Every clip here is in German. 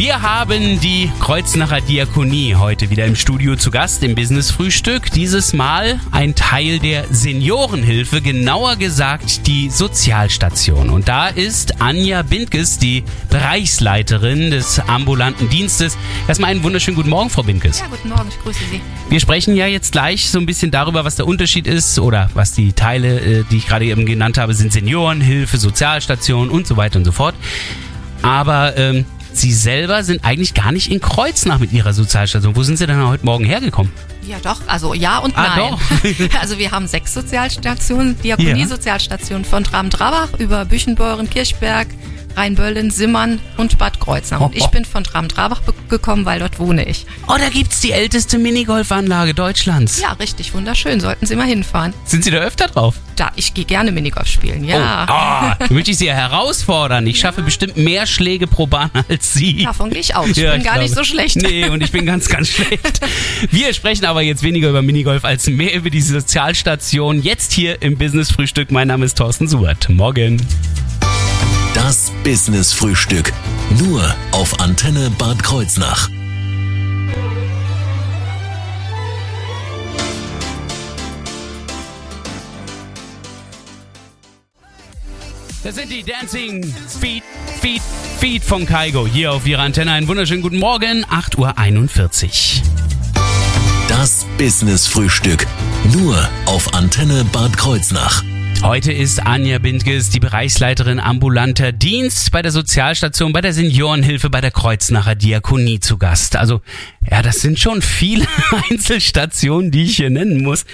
Wir haben die Kreuznacher Diakonie heute wieder im Studio zu Gast im Business Frühstück. Dieses Mal ein Teil der Seniorenhilfe, genauer gesagt die Sozialstation. Und da ist Anja Bindkes, die Bereichsleiterin des ambulanten Dienstes. Erstmal einen wunderschönen guten Morgen, Frau Bindkes. Ja, guten Morgen, ich grüße Sie. Wir sprechen ja jetzt gleich so ein bisschen darüber, was der Unterschied ist oder was die Teile, äh, die ich gerade eben genannt habe, sind Seniorenhilfe, Sozialstation und so weiter und so fort. Aber ähm, Sie selber sind eigentlich gar nicht in Kreuznach mit Ihrer Sozialstation. Wo sind Sie denn heute Morgen hergekommen? Ja, doch, also ja und Ah, nein. doch. also wir haben sechs Sozialstationen, Diakonie-Sozialstationen von Traben-Trabach über Büchenbeuren, Kirchberg, Rheinböllen, Simmern und Bad Kreuznach. Und ich bin von Traben-Trabach be- gekommen, weil dort wohne ich. Oh, da gibt's die älteste Minigolfanlage Deutschlands. Ja, richtig, wunderschön. Sollten Sie mal hinfahren. Sind Sie da öfter drauf? Da, ich gehe gerne Minigolf spielen, ja. Oh, da möchte ich Sie ja herausfordern. Ich schaffe bestimmt mehr Schläge pro Bahn als Sie. Davon gehe ich aus. Ich Ja, bin ich gar nicht so glaube. schlecht. Nee, und ich bin ganz, ganz schlecht. Wir sprechen aber jetzt weniger über Minigolf als mehr über die Sozialstation. Jetzt hier im Business Frühstück. Mein Name ist Thorsten Subert. Morgen. Das Business-Frühstück. Nur auf Antenne Bad Kreuznach. Das sind die Dancing Feet, Feet, Feet von Kaigo. Hier auf Ihrer Antenne. Einen wunderschönen guten Morgen. 8.41 Uhr. Das Business-Frühstück. Nur auf Antenne Bad Kreuznach. Heute ist Anja Bindges, die Bereichsleiterin ambulanter Dienst bei der Sozialstation, bei der Seniorenhilfe, bei der Kreuznacher Diakonie zu Gast. Also, ja, das sind schon viele Einzelstationen, die ich hier nennen muss.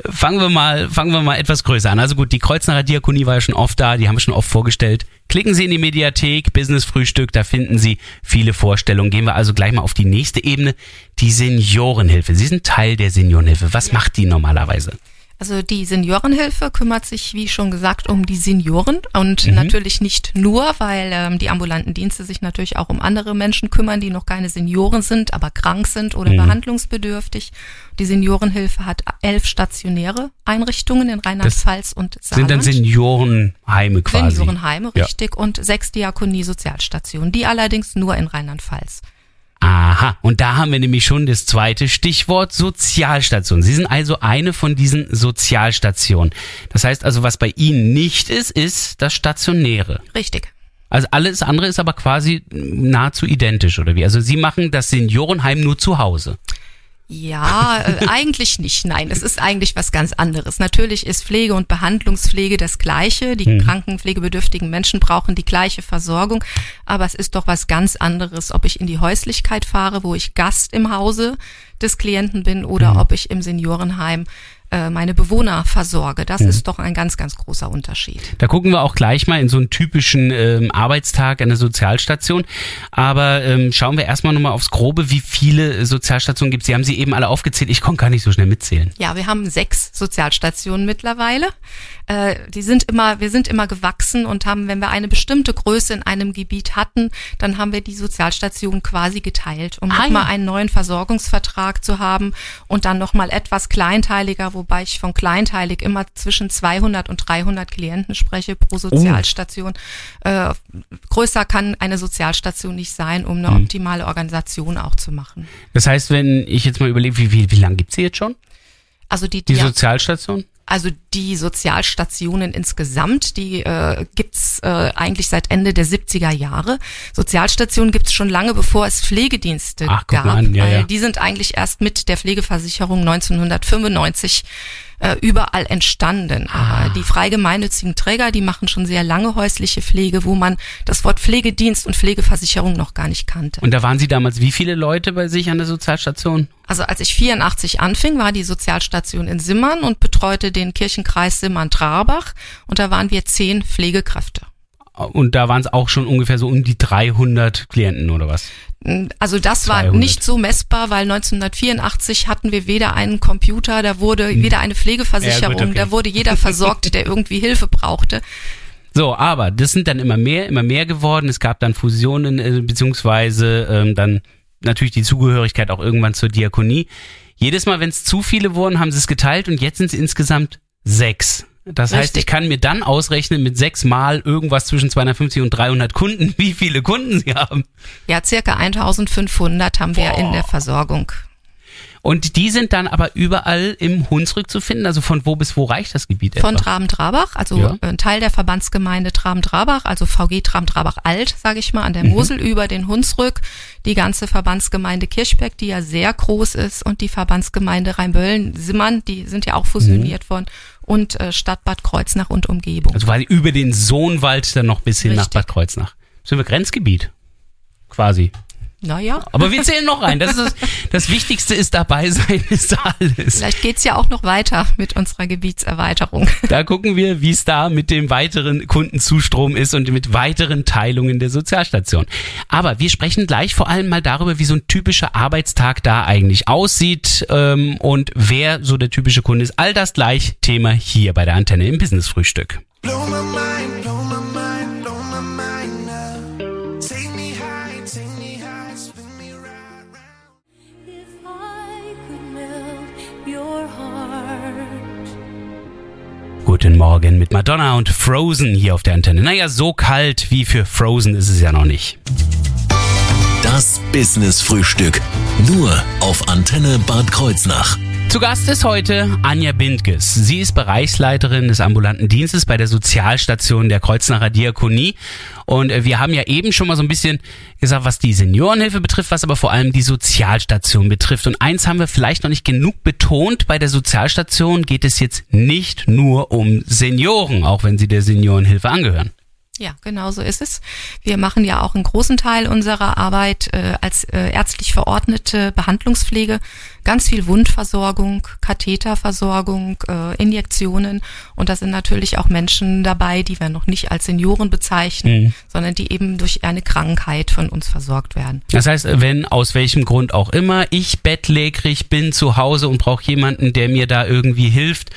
Fangen wir mal, fangen wir mal etwas größer an. Also gut, die Kreuznacher Diakonie war ja schon oft da, die haben wir schon oft vorgestellt. Klicken Sie in die Mediathek, Business Frühstück, da finden Sie viele Vorstellungen. Gehen wir also gleich mal auf die nächste Ebene, die Seniorenhilfe. Sie sind Teil der Seniorenhilfe. Was macht die normalerweise? Also die Seniorenhilfe kümmert sich, wie schon gesagt, um die Senioren und natürlich nicht nur, weil ähm, die ambulanten Dienste sich natürlich auch um andere Menschen kümmern, die noch keine Senioren sind, aber krank sind oder behandlungsbedürftig. Die Seniorenhilfe hat elf stationäre Einrichtungen in Rheinland-Pfalz und Sind dann Saarland. Seniorenheime quasi? Seniorenheime, Ja. richtig, und sechs Diakonie-Sozialstationen, die allerdings nur in Rheinland-Pfalz. Aha, und da haben wir nämlich schon das zweite Stichwort Sozialstation. Sie sind also eine von diesen Sozialstationen. Das heißt also, was bei Ihnen nicht ist, ist das Stationäre. Richtig. Also alles andere ist aber quasi nahezu identisch, oder wie? Also Sie machen das Seniorenheim nur zu Hause. Ja, äh, eigentlich nicht. Nein, es ist eigentlich was ganz anderes. Natürlich ist Pflege und Behandlungspflege das Gleiche. Die kranken, pflegebedürftigen Menschen brauchen die gleiche Versorgung. Aber es ist doch was ganz anderes, ob ich in die Häuslichkeit fahre, wo ich Gast im Hause des Klienten bin, oder ob ich im Seniorenheim meine Bewohner versorge. Das ist doch ein ganz, ganz großer Unterschied. Da gucken wir auch gleich mal in so einen typischen ähm, Arbeitstag an der Sozialstation. Aber ähm, schauen wir erstmal nochmal aufs Grobe, wie viele Sozialstationen gibt es. Sie haben sie eben alle aufgezählt. Ich konnte gar nicht so schnell mitzählen. Ja, wir haben sechs Sozialstationen mittlerweile. Äh, die sind immer, wir sind immer gewachsen und haben, wenn wir eine bestimmte Größe in einem Gebiet hatten, dann haben wir die Sozialstation quasi geteilt, um Ah, nochmal ja. einen neuen Versorgungsvertrag zu haben und dann nochmal etwas kleinteiliger, wobei ich von kleinteilig immer zwischen 200 und 300 Klienten spreche pro Sozialstation. Äh, größer kann eine Sozialstation nicht sein, um eine optimale Organisation auch zu machen. Das heißt, wenn ich jetzt mal überlege, wie, wie, wie lange gibt es jetzt schon? Also die, Die Dia- Sozialstation? Also die Sozialstationen insgesamt, die äh, gibt's äh, eigentlich seit Ende der 70er Jahre. Sozialstationen gibt's schon lange, bevor es Pflegedienste Ach, gab. an, ja, weil ja. Die sind eigentlich erst mit der Pflegeversicherung 1995 äh, überall entstanden. Ah. Aber die frei gemeinnützigen Träger, die machen schon sehr lange häusliche Pflege, wo man das Wort Pflegedienst und Pflegeversicherung noch gar nicht kannte. Und da waren Sie damals wie viele Leute bei sich an der Sozialstation? Also als ich 84 anfing, war die Sozialstation in Simmern und betreute den Kirchenkreis Simmern-Trarbach und da waren wir zehn Pflegekräfte. Und da waren es auch schon ungefähr so um die 300 Klienten oder was? Also das war 200. nicht so messbar, weil 1984 hatten wir weder einen Computer, da wurde weder eine Pflegeversicherung, Hm. Ja, gut, okay. da wurde jeder versorgt, der irgendwie Hilfe brauchte. So, aber das sind dann immer mehr, immer mehr geworden. Es gab dann Fusionen, äh, beziehungsweise ähm, dann natürlich die Zugehörigkeit auch irgendwann zur Diakonie. Jedes Mal, wenn es zu viele wurden, haben sie es geteilt und jetzt sind es insgesamt Sechs. Das heißt, Richtig. ich kann mir dann ausrechnen mit sechs Mal irgendwas zwischen 250 und 300 Kunden, wie viele Kunden sie haben. Ja, circa 1500 haben wir in der Versorgung. Und die sind dann aber überall im Hunsrück zu finden. Also von wo bis wo reicht das Gebiet Von? Traben-Trabach, also Ja. ein Teil der Verbandsgemeinde Traben-Trabach, also VG Traben-Trabach Alt, sage ich mal, an der Mhm. Mosel über den Hunsrück, die ganze Verbandsgemeinde Kirchberg, die ja sehr groß ist, und die Verbandsgemeinde Rheinböllen-Simmern, die sind ja auch fusioniert worden, und äh, Stadt Bad Kreuznach und Umgebung. Also quasi über den Sohnwald dann noch bis hin nach Richtig. Bad Kreuznach. Sind wir Grenzgebiet? Quasi. Naja, Aber wir zählen noch rein. Das, ist das, das Wichtigste ist dabei sein, ist alles. vielleicht geht's ja auch noch weiter mit unserer Gebietserweiterung. Da gucken wir, wie es da mit dem weiteren Kundenzustrom ist und mit weiteren Teilungen der Sozialstation. Aber wir sprechen gleich vor allem mal darüber, wie so ein typischer Arbeitstag da eigentlich aussieht ähm, und wer so der typische Kunde ist. All das gleich Thema hier bei der Antenne im Business Frühstück. Blow my mind, blow my mind, Guten Morgen mit Madonna und Frozen hier auf der Antenne. Naja, so kalt wie für Frozen ist es ja noch nicht. Das Business Frühstück. Nur auf Antenne Bad Kreuznach. Zu Gast ist heute Anja Bindges. Sie ist Bereichsleiterin des ambulanten Dienstes bei der Sozialstation der Kreuznacher Diakonie. Und äh, wir haben ja eben schon mal so ein bisschen gesagt, was die Seniorenhilfe betrifft, was aber vor allem die Sozialstation betrifft. Und eins haben wir vielleicht noch nicht genug betont. Bei der Sozialstation geht es jetzt nicht nur um Senioren, auch wenn sie der Seniorenhilfe angehören. Ja, genau so ist es. Wir machen ja auch einen großen Teil unserer Arbeit äh, als äh, ärztlich verordnete Behandlungspflege, ganz viel Wundversorgung, Katheterversorgung, äh, Injektionen und da sind natürlich auch Menschen dabei, die wir noch nicht als Senioren bezeichnen, sondern die eben durch eine Krankheit von uns versorgt werden. Das heißt, wenn aus welchem Grund auch immer ich bettlägerig bin zu Hause und brauche jemanden, der mir da irgendwie hilft,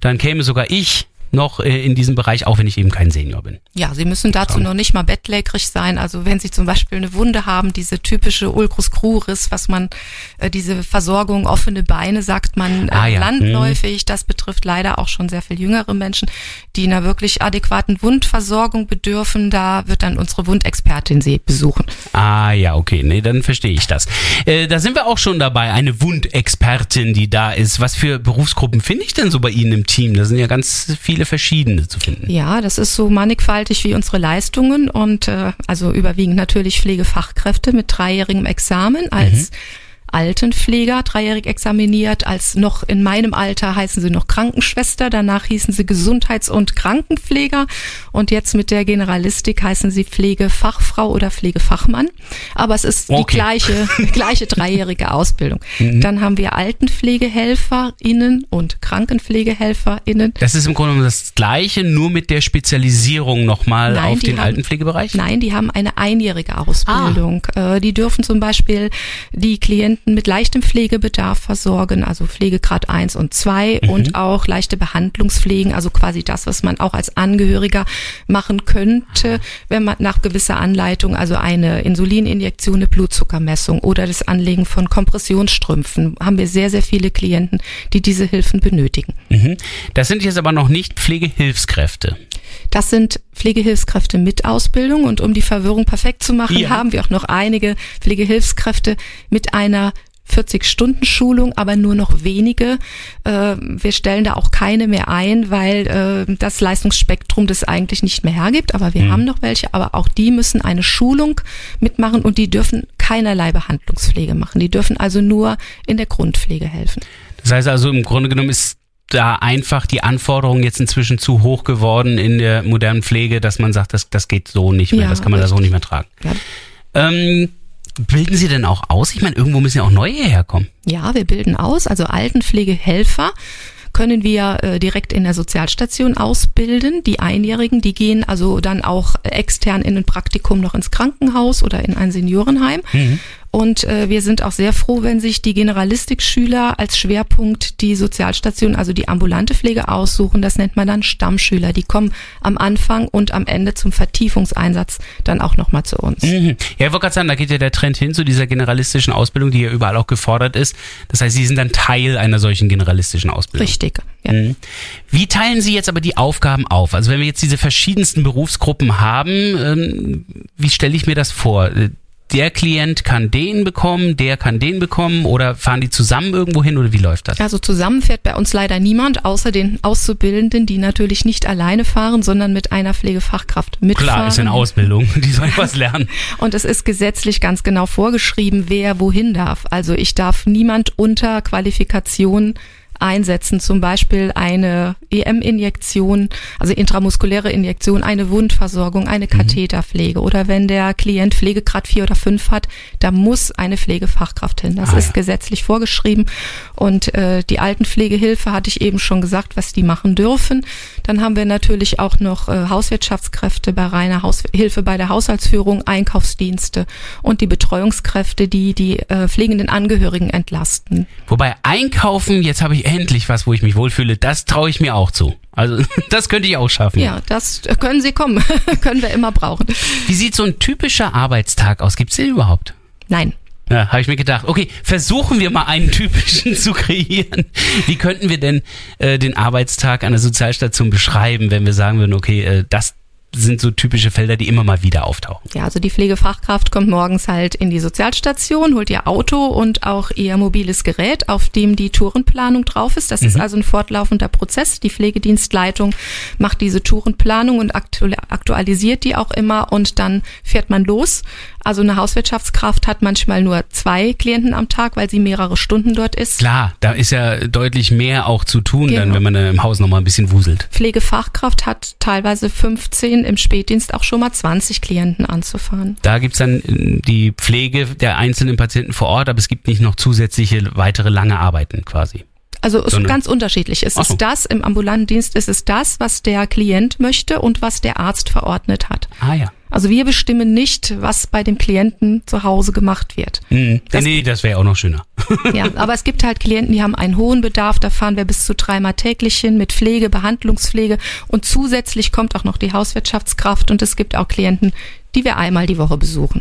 dann käme sogar ich noch äh, in diesem Bereich, auch wenn ich eben kein Senior bin. Ja, Sie müssen dazu noch nicht mal bettlägerig sein. Also wenn Sie zum Beispiel eine Wunde haben, diese typische Ulcus cruris, was man, äh, diese Versorgung offene Beine, sagt man, äh, Ah, ja. landläufig. Das betrifft leider auch schon sehr viel jüngere Menschen, die einer wirklich adäquaten Wundversorgung bedürfen. Da wird dann unsere Wundexpertin Sie besuchen. Ah ja, okay, nee, dann verstehe ich das. Äh, da sind wir auch schon dabei, eine Wundexpertin, die da ist. Was für Berufsgruppen finde ich denn so bei Ihnen im Team? Da sind ja ganz viele verschiedene zu finden. Ja, das ist so mannigfaltig wie unsere Leistungen und äh, also überwiegend natürlich Pflegefachkräfte mit dreijährigem Examen als Altenpfleger, dreijährig examiniert, als noch in meinem Alter heißen sie noch Krankenschwester, danach hießen sie Gesundheits- und Krankenpfleger und jetzt mit der Generalistik heißen sie Pflegefachfrau oder Pflegefachmann. Aber es ist die Okay. gleiche, gleiche dreijährige Ausbildung. Dann haben wir AltenpflegehelferInnen und KrankenpflegehelferInnen. Das ist im Grunde das Gleiche, nur mit der Spezialisierung nochmal auf die den haben- Altenpflegebereich? Nein, die haben eine einjährige Ausbildung. Äh, die dürfen zum Beispiel die Klienten mit leichtem Pflegebedarf versorgen, also Pflegegrad 1 und 2 und auch leichte Behandlungspflegen, also quasi das, was man auch als Angehöriger machen könnte, wenn man nach gewisser Anleitung, also eine Insulininjektion, eine Blutzuckermessung oder das Anlegen von Kompressionsstrümpfen, haben wir sehr, sehr viele Klienten, die diese Hilfen benötigen. Mhm. Das sind jetzt aber noch nicht Pflegehilfskräfte. Das sind Pflegehilfskräfte mit Ausbildung und um die Verwirrung perfekt zu machen, Ja. haben wir auch noch einige Pflegehilfskräfte mit einer 40-Stunden-Schulung, aber nur noch wenige. Äh, wir stellen da auch keine mehr ein, weil äh, das Leistungsspektrum das eigentlich nicht mehr hergibt. Aber wir haben noch welche, aber auch die müssen eine Schulung mitmachen und die dürfen keinerlei Behandlungspflege machen. Die dürfen also nur in der Grundpflege helfen. Das heißt also, im Grunde genommen ist da einfach die Anforderung jetzt inzwischen zu hoch geworden in der modernen Pflege, dass man sagt, das, das geht so nicht mehr, Ja, das kann man da so richtig. nicht mehr tragen. Ja. Ähm, bilden Sie denn auch aus? Ich meine, irgendwo müssen ja auch neue herkommen. Ja, wir bilden aus, also Altenpflegehelfer können wir äh, direkt in der Sozialstation ausbilden. Die Einjährigen, die gehen also dann auch extern in ein Praktikum noch ins Krankenhaus oder in ein Seniorenheim. Und äh, wir sind auch sehr froh, wenn sich die Generalistikschüler als Schwerpunkt die Sozialstation, also die ambulante Pflege aussuchen. Das nennt man dann Stammschüler. Die kommen am Anfang und am Ende zum Vertiefungseinsatz dann auch nochmal zu uns. Mhm. Ja, ich wollte gerade sagen, da geht ja der Trend hin zu dieser generalistischen Ausbildung, die ja überall auch gefordert ist. Das heißt, Sie sind dann Teil einer solchen generalistischen Ausbildung. Richtig. Ja. Mhm. Wie teilen Sie jetzt aber die Aufgaben auf? Also wenn wir jetzt diese verschiedensten Berufsgruppen haben, ähm, wie stelle ich mir das vor? Der Klient kann den bekommen, der kann den bekommen oder fahren die zusammen irgendwo hin oder wie läuft das? Also zusammen fährt bei uns leider niemand, außer den Auszubildenden, die natürlich nicht alleine fahren, sondern mit einer Pflegefachkraft mitfahren. Klar, ist eine Ausbildung, die sollen was lernen. Und es ist gesetzlich ganz genau vorgeschrieben, wer wohin darf. Also ich darf niemand unter Qualifikation einsetzen, zum Beispiel eine EM-Injektion, also intramuskuläre Injektion, eine Wundversorgung, eine Katheterpflege oder wenn der Klient Pflegegrad 4 oder 5 hat, da muss eine Pflegefachkraft hin. Das Ah, ist ja. gesetzlich vorgeschrieben und äh, die Altenpflegehilfe hatte ich eben schon gesagt, was die machen dürfen. Dann haben wir natürlich auch noch äh, Hauswirtschaftskräfte bei reiner Haus Hilfe bei der Haushaltsführung, Einkaufsdienste und die Betreuungskräfte, die die äh, pflegenden Angehörigen entlasten. Wobei einkaufen, jetzt habe ich endlich was, wo ich mich wohlfühle, das traue ich mir auch zu. Also das könnte ich auch schaffen. Ja, das können Sie kommen, können wir immer brauchen. Wie sieht so ein typischer Arbeitstag aus? Gibt es den überhaupt? Nein. Ja, habe ich mir gedacht. Okay, versuchen wir mal einen typischen zu kreieren. Wie könnten wir denn äh, den Arbeitstag an der Sozialstation beschreiben, wenn wir sagen würden, okay, äh, das sind so typische Felder, die immer mal wieder auftauchen. Ja, also die Pflegefachkraft kommt morgens halt in die Sozialstation, holt ihr Auto und auch ihr mobiles Gerät, auf dem die Tourenplanung drauf ist. Das ist also ein fortlaufender Prozess. Die Pflegedienstleitung macht diese Tourenplanung und aktu aktualisiert die auch immer und dann fährt man los. Also eine Hauswirtschaftskraft hat manchmal nur zwei Klienten am Tag, weil sie mehrere Stunden dort ist. Klar, da ist ja deutlich mehr auch zu tun, dann, Genau. wenn man äh, im Haus nochmal ein bisschen wuselt. Pflegefachkraft hat teilweise 15, im Spätdienst auch schon mal 20 Klienten anzufahren. Da gibt's dann äh, die Pflege der einzelnen Patienten vor Ort, aber es gibt nicht noch zusätzliche weitere lange Arbeiten quasi. Also es ist ganz unterschiedlich. Es so. ist das, im ambulanten Dienst ist es das, was der Klient möchte und was der Arzt verordnet hat. Ah ja. Also wir bestimmen nicht, was bei dem Klienten zu Hause gemacht wird. Hm. Das- nee, das wäre auch noch schöner. Ja, aber es gibt halt Klienten, die haben einen hohen Bedarf, da fahren wir bis zu dreimal täglich hin mit Pflege, Behandlungspflege und zusätzlich kommt auch noch die Hauswirtschaftskraft und es gibt auch Klienten, die wir einmal die Woche besuchen.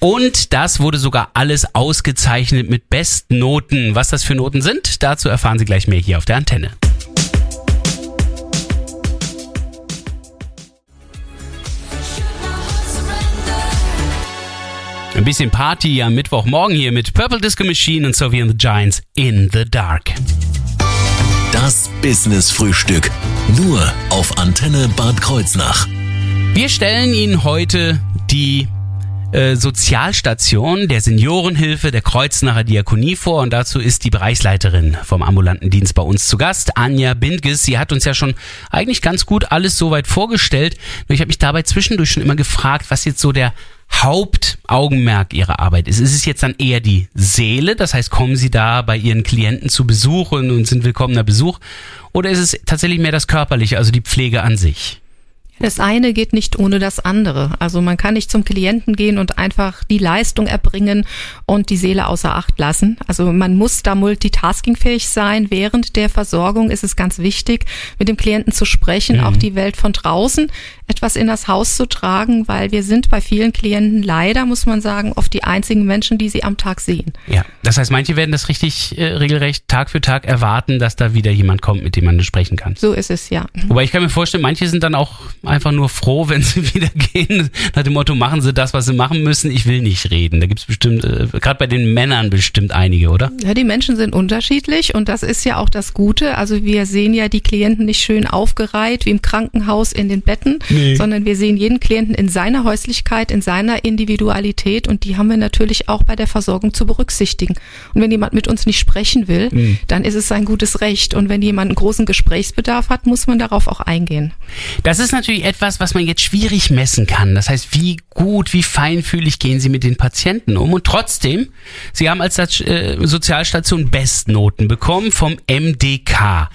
Und das wurde sogar alles ausgezeichnet mit Bestnoten. Was das für Noten sind, dazu erfahren Sie gleich mehr hier auf der Antenne. Ein bisschen Party am Mittwochmorgen hier mit Purple Disco Machine und and the Giants in the Dark. Das Business Frühstück. Nur auf Antenne Bad Kreuznach. Wir stellen Ihnen heute die äh, Sozialstation der Seniorenhilfe der Kreuznacher Diakonie vor und dazu ist die Bereichsleiterin vom ambulanten Dienst bei uns zu Gast, Anja Bindges. Sie hat uns ja schon eigentlich ganz gut alles soweit vorgestellt. Nur ich habe mich dabei zwischendurch schon immer gefragt, was jetzt so der Hauptaugenmerk ihrer Arbeit ist. Ist es jetzt dann eher die Seele? Das heißt, kommen Sie da bei Ihren Klienten zu Besuch und, sind willkommener Besuch? Oder ist es tatsächlich mehr das Körperliche, also die Pflege an sich? Das eine geht nicht ohne das andere. Also man kann nicht zum Klienten gehen und einfach die Leistung erbringen und die Seele außer Acht lassen. Also man muss da multitaskingfähig sein. Während der Versorgung ist es ganz wichtig, mit dem Klienten zu sprechen, auch die Welt von draußen etwas in das Haus zu tragen, weil wir sind bei vielen Klienten leider, muss man sagen, oft die einzigen Menschen, die sie am Tag sehen. Ja, das heißt, manche werden das richtig äh, regelrecht Tag für Tag erwarten, dass da wieder jemand kommt, mit dem man sprechen kann. So ist es ja. Wobei ich kann mir vorstellen, manche sind dann auch einfach nur froh, wenn sie wieder gehen. Nach dem Motto, machen sie das, was sie machen müssen, ich will nicht reden. Da gibt's bestimmt, äh, gerade bei den Männern bestimmt einige, oder? Ja, die Menschen sind unterschiedlich und das ist ja auch das Gute. Also wir sehen ja die Klienten nicht schön aufgereiht wie im Krankenhaus in den Betten, Nee. sondern wir sehen jeden Klienten in seiner Häuslichkeit, in seiner Individualität und die haben wir natürlich auch bei der Versorgung zu berücksichtigen. Und wenn jemand mit uns nicht sprechen will, Mhm. dann ist es sein gutes Recht. Und wenn jemand einen großen Gesprächsbedarf hat, muss man darauf auch eingehen. Das ist natürlich etwas, was man jetzt schwierig messen kann. Das heißt, wie gut, wie feinfühlig gehen Sie mit den Patienten um? Und trotzdem, Sie haben als äh, Sozialstation Bestnoten bekommen vom MDK.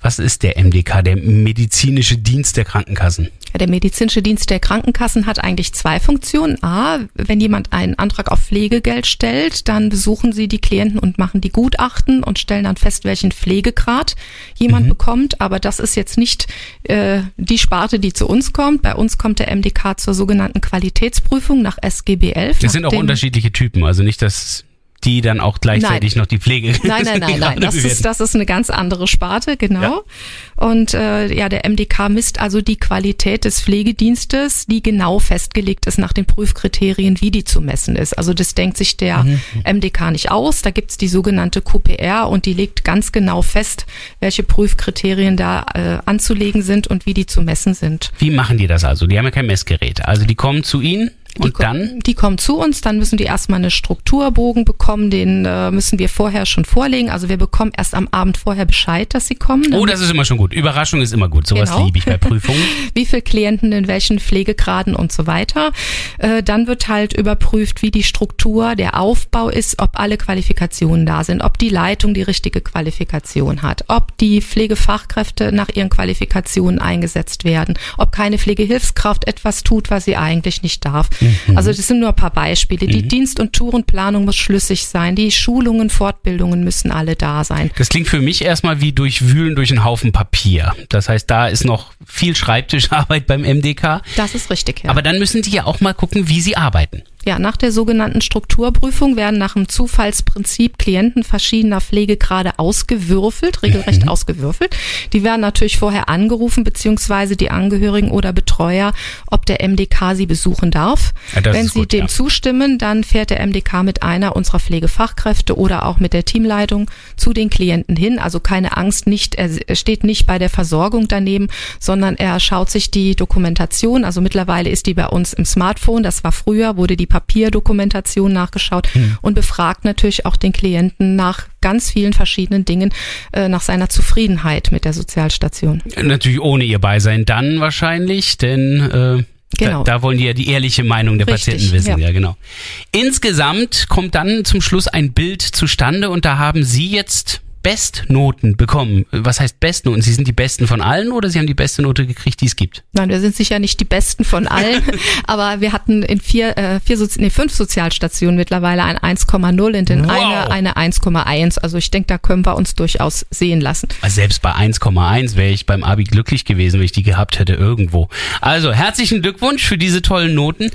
Was ist der MDK, der medizinische Dienst der Krankenkassen? Der medizinische Dienst der Krankenkassen hat eigentlich zwei Funktionen. A, wenn jemand einen Antrag auf Pflegegeld stellt, dann besuchen sie die Klienten und machen die Gutachten und stellen dann fest, welchen Pflegegrad jemand bekommt. Aber das ist jetzt nicht äh, die Sparte, die zu uns kommt. Bei uns kommt der MDK zur sogenannten Qualitätsprüfung nach SGB 11. Das sind auch unterschiedliche Typen, also nicht, dass die dann auch gleichzeitig Nein. noch die Pflege. Nein, nein, nein, nein. Das bewerten. ist, das ist eine ganz andere Sparte, genau. Und äh, ja, der MDK misst also die Qualität des Pflegedienstes, die genau festgelegt ist nach den Prüfkriterien, wie die zu messen ist. Also das denkt sich der MDK nicht aus. Da gibt's die sogenannte QPR und die legt ganz genau fest, welche Prüfkriterien da äh, anzulegen sind und wie die zu messen sind. Wie machen die das also? Die haben ja kein Messgerät. Also die kommen zu Ihnen Die und dann Die kommen zu uns, dann müssen die erstmal eine Strukturbogen bekommen, den äh, müssen wir vorher schon vorlegen. Also wir bekommen erst am Abend vorher Bescheid, dass sie kommen. Oh, das ist immer schon gut. Überraschung ist immer gut. Sowas Genau. liebe ich bei Prüfungen. wie viele Klienten in welchen Pflegegraden und so weiter. Äh, dann wird halt überprüft, wie die Struktur, der Aufbau ist, ob alle Qualifikationen da sind, ob die Leitung die richtige Qualifikation hat, ob die Pflegefachkräfte nach ihren Qualifikationen eingesetzt werden, ob keine Pflegehilfskraft etwas tut, was sie eigentlich nicht darf. Also das sind nur ein paar Beispiele. Die Dienst- und Tourenplanung muss schlüssig sein, die Schulungen, Fortbildungen müssen alle da sein. Das klingt für mich erstmal wie durchwühlen durch einen Haufen Papier. Das heißt, da ist noch viel Schreibtischarbeit beim MDK. Das ist richtig, ja. Aber dann müssen die ja auch mal gucken, wie sie arbeiten. Ja, nach der sogenannten Strukturprüfung werden nach dem Zufallsprinzip Klienten verschiedener Pflegegrade ausgewürfelt, regelrecht ausgewürfelt. Die werden natürlich vorher angerufen, beziehungsweise die Angehörigen oder Betreuer, ob der MDK sie besuchen darf. Ja, Wenn sie gut, dem ja. zustimmen, dann fährt der MDK mit einer unserer Pflegefachkräfte oder auch mit der Teamleitung zu den Klienten hin. Also keine Angst, nicht, er er steht nicht bei der Versorgung daneben, sondern er schaut sich die Dokumentation, also mittlerweile ist die bei uns im Smartphone, das war früher, wurde die Papierdokumentation nachgeschaut Hm. und befragt natürlich auch den Klienten nach ganz vielen verschiedenen Dingen, äh, nach seiner Zufriedenheit mit der Sozialstation. Natürlich ohne ihr Beisein dann wahrscheinlich, denn äh, Genau. da, da wollen die ja die ehrliche Meinung der Richtig, Patienten wissen. Ja. ja. genau. Insgesamt kommt dann zum Schluss ein Bild zustande und da haben Sie jetzt Bestnoten bekommen. Was heißt Bestnoten? Sie sind die Besten von allen oder Sie haben die beste Note gekriegt, die es gibt? Nein, wir sind sicher nicht die besten von allen, aber wir hatten in vier, äh, vier Sozi nee, fünf Sozialstationen mittlerweile ein 1,0 und in Wow. einer eine 1,1. Also ich denke, da können wir uns durchaus sehen lassen. Also selbst bei 1,1 wäre ich beim Abi glücklich gewesen, wenn ich die gehabt hätte irgendwo. Also herzlichen Glückwunsch für diese tollen Noten.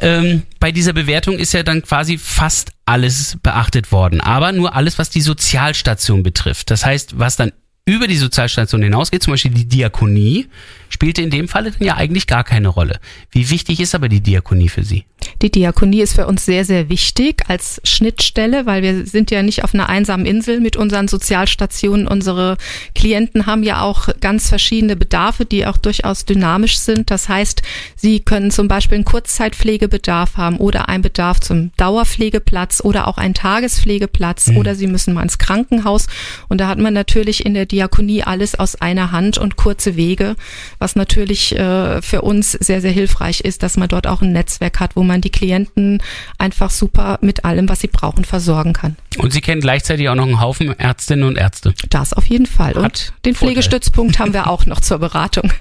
Ähm, bei dieser Bewertung ist ja dann quasi fast alles beachtet worden, aber nur alles, was die Sozialstation betrifft. Das heißt, was dann über die Sozialstation hinausgeht, zum Beispiel die Diakonie, spielte in dem Falle dann ja eigentlich gar keine Rolle. Wie wichtig ist aber die Diakonie für Sie? Die Diakonie ist für uns sehr, sehr wichtig als Schnittstelle, weil wir sind ja nicht auf einer einsamen Insel mit unseren Sozialstationen. Unsere Klienten haben ja auch ganz verschiedene Bedarfe, die auch durchaus dynamisch sind. Das heißt, sie können zum Beispiel einen Kurzzeitpflegebedarf haben oder einen Bedarf zum Dauerpflegeplatz oder auch einen Tagespflegeplatz oder sie müssen mal ins Krankenhaus. Und da hat man natürlich in der Diakonie alles aus einer Hand und kurze Wege, was natürlich äh, für uns sehr, sehr hilfreich ist, dass man dort auch ein Netzwerk hat, wo man die Klienten einfach super mit allem, was sie brauchen, versorgen kann. Und Sie kennen gleichzeitig auch noch einen Haufen Ärztinnen und Ärzte. Das auf jeden Fall. Hat Und den. Pflegestützpunkt haben wir auch noch zur Beratung.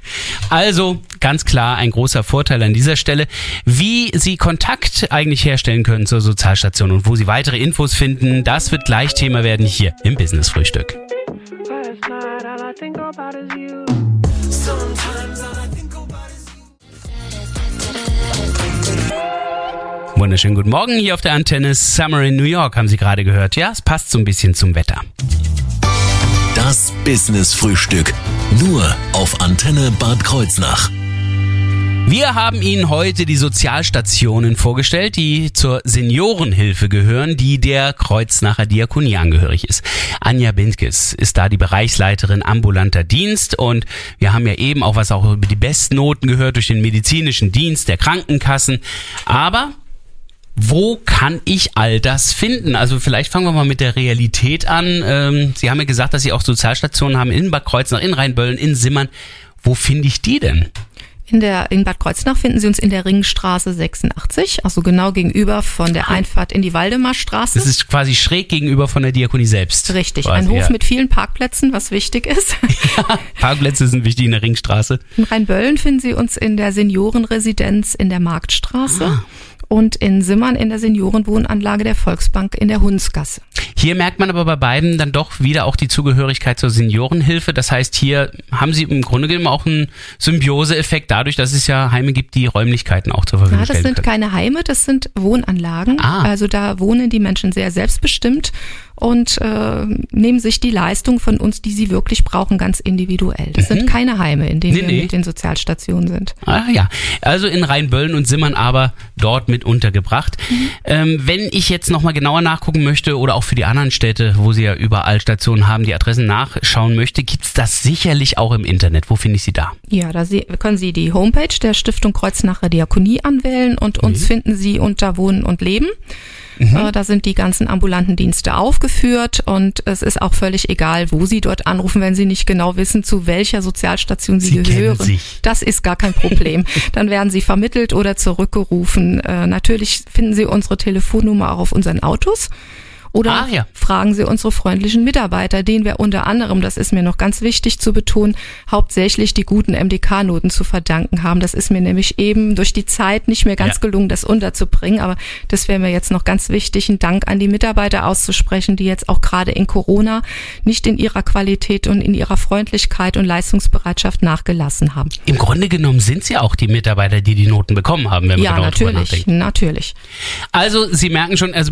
Also ganz klar ein großer Vorteil an dieser Stelle, wie Sie Kontakt eigentlich herstellen können zur Sozialstation und wo Sie weitere Infos finden, das wird gleich Thema werden hier im Business Frühstück. Wunderschönen guten Morgen hier auf der Antenne Summer in New York haben Sie gerade gehört. Ja, es passt so ein bisschen zum Wetter. Das Business Frühstück. Nur auf Antenne Bad Kreuznach. Wir haben Ihnen heute die Sozialstationen vorgestellt, die zur Seniorenhilfe gehören, die der Kreuznacher Diakonie angehörig ist. Anja Bindkes ist da die Bereichsleiterin ambulanter Dienst und wir haben ja eben auch was auch über die Bestnoten gehört durch den medizinischen Dienst der Krankenkassen. Aber wo kann ich all das finden? Also vielleicht fangen wir mal mit der Realität an. Ähm, Sie haben ja gesagt, dass Sie auch Sozialstationen haben in Bad Kreuznach, in Rheinböllen, in Simmern. Wo finde ich die denn? In, der, in Bad Kreuznach finden Sie uns in der Ringstraße 86, also genau gegenüber von der Einfahrt in die Waldemarstraße. Das ist quasi schräg gegenüber von der Diakonie selbst. Richtig, quasi, ein Hof ja. mit vielen Parkplätzen, was wichtig ist. Parkplätze sind wichtig in der Ringstraße. In Rheinböllen finden Sie uns in der Seniorenresidenz in der Marktstraße Ah. Und in Simmern in der Seniorenwohnanlage der Volksbank in der Hunsgasse. Hier merkt man aber bei beiden dann doch wieder auch die Zugehörigkeit zur Seniorenhilfe. Das heißt, hier haben sie im Grunde genommen auch einen Symbioseeffekt dadurch, dass es ja Heime gibt, die Räumlichkeiten auch zur Verfügung Ja, das stellen sind können. keine Heime, das sind Wohnanlagen. Ah. Also da wohnen die Menschen sehr selbstbestimmt und äh, nehmen sich die Leistung von uns, die sie wirklich brauchen, ganz individuell. Das sind keine Heime, in denen Mhm. Nee, wir nee. mit den Sozialstationen sind. Ah ja, also in Rheinböllen und Simmern aber dort mit untergebracht. Mhm. Ähm, wenn ich jetzt nochmal genauer nachgucken möchte oder auch für die anderen Städte, wo sie ja überall Stationen haben, die Adressen nachschauen möchte, gibt's das sicherlich auch im Internet. Wo finde ich sie da? Ja, da Sie, können Sie die Homepage der Stiftung Kreuznacher Diakonie anwählen und uns Mhm. finden Sie unter Wohnen und Leben. Äh, Da sind die ganzen ambulanten Dienste aufgeführt und es ist auch völlig egal, wo Sie dort anrufen, wenn Sie nicht genau wissen, zu welcher Sozialstation Sie, Sie gehören. Das ist gar kein Problem. Dann werden Sie vermittelt oder zurückgerufen. Äh, natürlich finden Sie unsere Telefonnummer auch auf unseren Autos. Oder Ah, ja. fragen Sie unsere freundlichen Mitarbeiter, denen wir unter anderem, das ist mir noch ganz wichtig zu betonen, hauptsächlich die guten MDK-Noten zu verdanken haben. Das ist mir nämlich eben durch die Zeit nicht mehr ganz Ja. gelungen, das unterzubringen. Aber das wäre mir jetzt noch ganz wichtig, einen Dank an die Mitarbeiter auszusprechen, die jetzt auch gerade in Corona nicht in ihrer Qualität und in ihrer Freundlichkeit und Leistungsbereitschaft nachgelassen haben. Im Grunde genommen sind sie auch die Mitarbeiter, die die Noten bekommen haben, wenn man Ja, genau drüber natürlich, nachdenkt. natürlich. Also Sie merken schon, also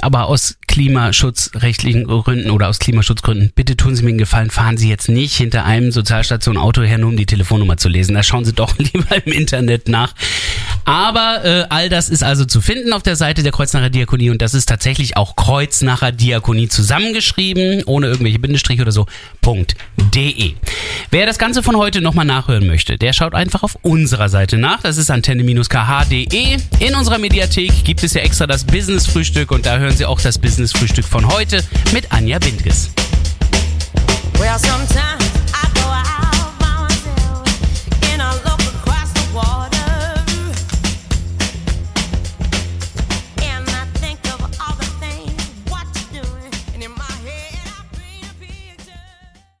aber aus klimaschutzrechtlichen Gründen oder aus Klimaschutzgründen, bitte tun Sie mir einen Gefallen, fahren Sie jetzt nicht hinter einem Sozialstation Auto her, nur um die Telefonnummer zu lesen. Da schauen Sie doch lieber im Internet nach. Aber äh, all das ist also zu finden auf der Seite der Kreuznacher Diakonie und das ist tatsächlich auch Kreuznacher Diakonie zusammengeschrieben, ohne irgendwelche Bindestriche oder so, .de. Wer das Ganze von heute nochmal nachhören möchte, der schaut einfach auf unserer Seite nach. Das ist antenne-kh.de. In unserer Mediathek gibt es ja extra das Business-Frühstück und da hören Sie auch das Business-Frühstück von heute mit Anja Bindges.